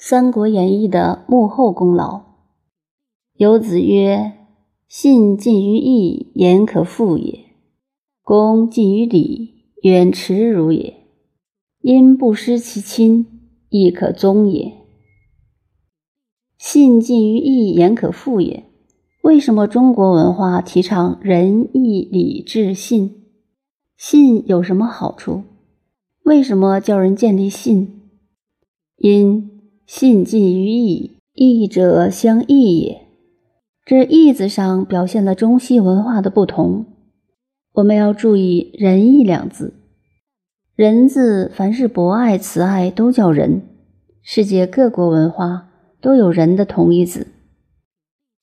三国演义》的幕后功劳。有子曰：“信近于义，言可复也；恭近于礼，远耻辱也。因不失其亲，亦可宗也。”信近于义，言可复也。为什么中国文化提倡仁义礼智信？信有什么好处？为什么叫人建立信？因信近于义，义者相异也。这“义”字上表现了中西文化的不同。我们要注意“仁义”两字，“仁”字凡是博爱、慈爱都叫仁。世界各国文化都有“仁”的同义字，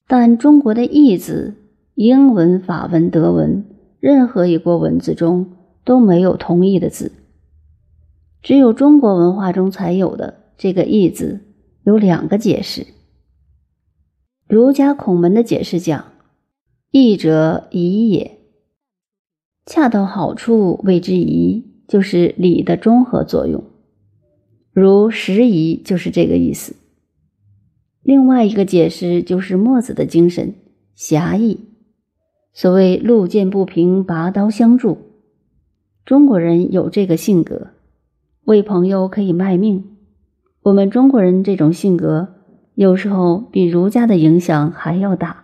但中国的“义”字，英文、法文、德文任何一国文字中都没有同义的字，只有中国文化中才有的。这个“义”字有两个解释。儒家孔门的解释讲：“义者宜也，恰到好处谓之宜，就是礼的综合作用。如时宜就是这个意思。”另外一个解释就是墨子的精神侠义。所谓“路见不平，拔刀相助”，中国人有这个性格，为朋友可以卖命。我们中国人这种性格，有时候比儒家的影响还要大。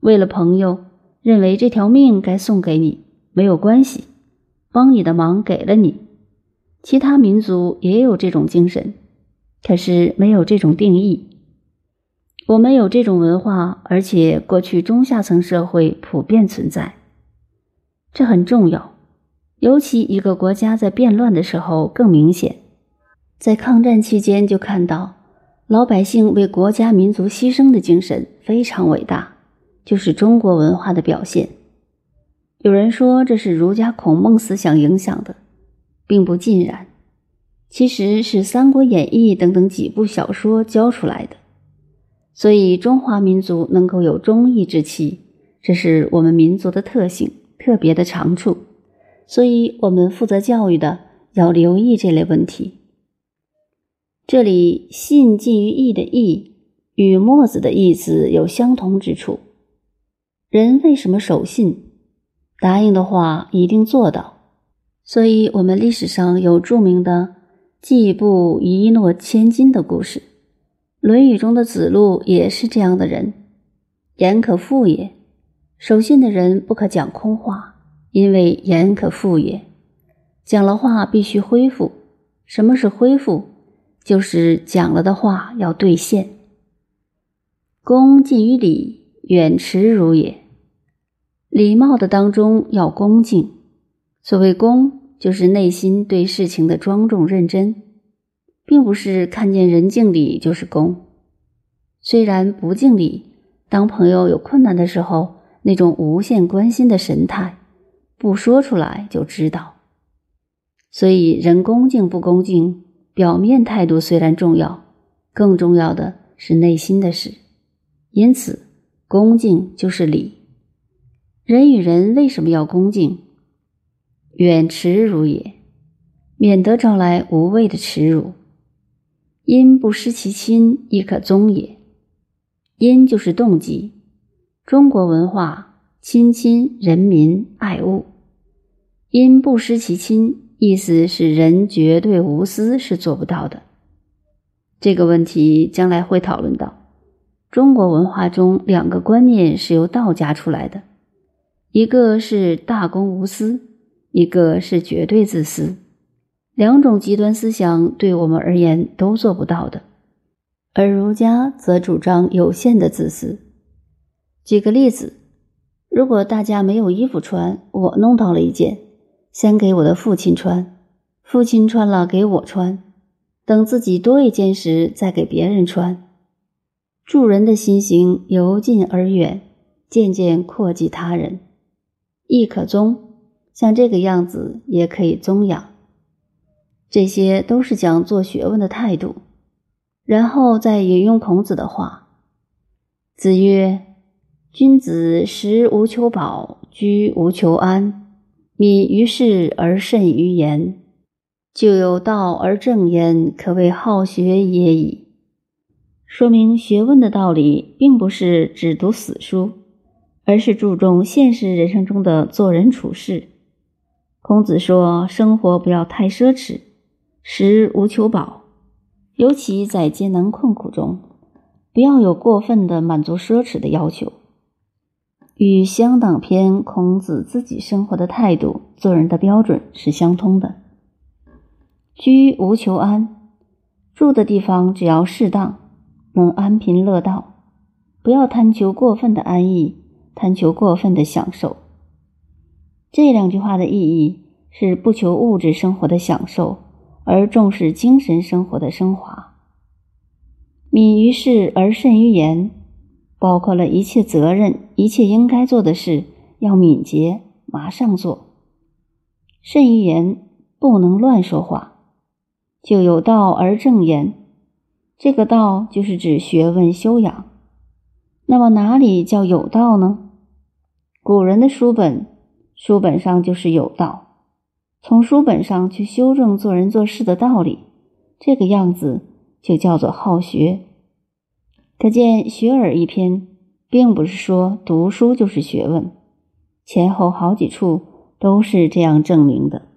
为了朋友，认为这条命该送给你，没有关系，帮你的忙给了你。其他民族也有这种精神，可是没有这种定义。我们有这种文化，而且过去中下层社会普遍存在，这很重要。尤其一个国家在变乱的时候更明显。在抗战期间，就看到老百姓为国家民族牺牲的精神非常伟大，就是中国文化的表现。有人说这是儒家孔孟思想影响的，并不尽然，其实是《三国演义》等等几部小说教出来的。所以中华民族能够有忠义之气，这是我们民族的特性，特别的长处。所以我们负责教育的要留意这类问题。这里“信近于义”的“义”与墨子的意思有相同之处。人为什么守信？答应的话一定做到。所以，我们历史上有著名的“季布一诺千金”的故事，《论语》中的子路也是这样的人。言可复也，守信的人不可讲空话，因为言可复也，讲了话必须恢复。什么是恢复？就是讲了的话要兑现。恭近于礼，远耻辱也。礼貌的当中要恭敬。所谓恭，就是内心对事情的庄重认真，并不是看见人敬礼就是恭。虽然不敬礼，当朋友有困难的时候，那种无限关心的神态，不说出来就知道。所以人恭敬不恭敬？表面态度虽然重要，更重要的是内心的事。因此，恭敬就是礼。人与人为什么要恭敬？远耻辱也，免得招来无谓的耻辱。因不失其亲，亦可宗也。因就是动机。中国文化亲亲人民爱物，因不失其亲。意思是人绝对无私是做不到的。这个问题将来会讨论到。中国文化中两个观念是由道家出来的，一个是大公无私，一个是绝对自私。两种极端思想对我们而言都做不到的，而儒家则主张有限的自私。举个例子，如果大家没有衣服穿，我弄到了一件。先给我的父亲穿，父亲穿了给我穿，等自己多一件时再给别人穿。助人的心行由近而远，渐渐扩及他人，亦可宗。像这个样子也可以宗养。这些都是讲做学问的态度。然后再引用孔子的话：“子曰：君子食无求饱，居无求安。”敏于事而慎于言，就有道而正焉，可谓好学也已。说明学问的道理并不是只读死书，而是注重现实人生中的做人处事。孔子说：“生活不要太奢侈，食无求饱，尤其在艰难困苦中，不要有过分的满足奢侈的要求。”与《乡党篇》孔子自己生活的态度、做人的标准是相通的。居无求安，住的地方只要适当，能安贫乐道，不要贪求过分的安逸，贪求过分的享受。这两句话的意义是不求物质生活的享受，而重视精神生活的升华。敏于事而慎于言。包括了一切责任，一切应该做的事，要敏捷，马上做。慎于言，不能乱说话，就有道而正言。这个道就是指学问修养。那么哪里叫有道呢？古人的书本，书本上就是有道。从书本上去修正做人做事的道理，这个样子就叫做好学。可见《学而》一篇，并不是说读书就是学问，前后好几处都是这样证明的。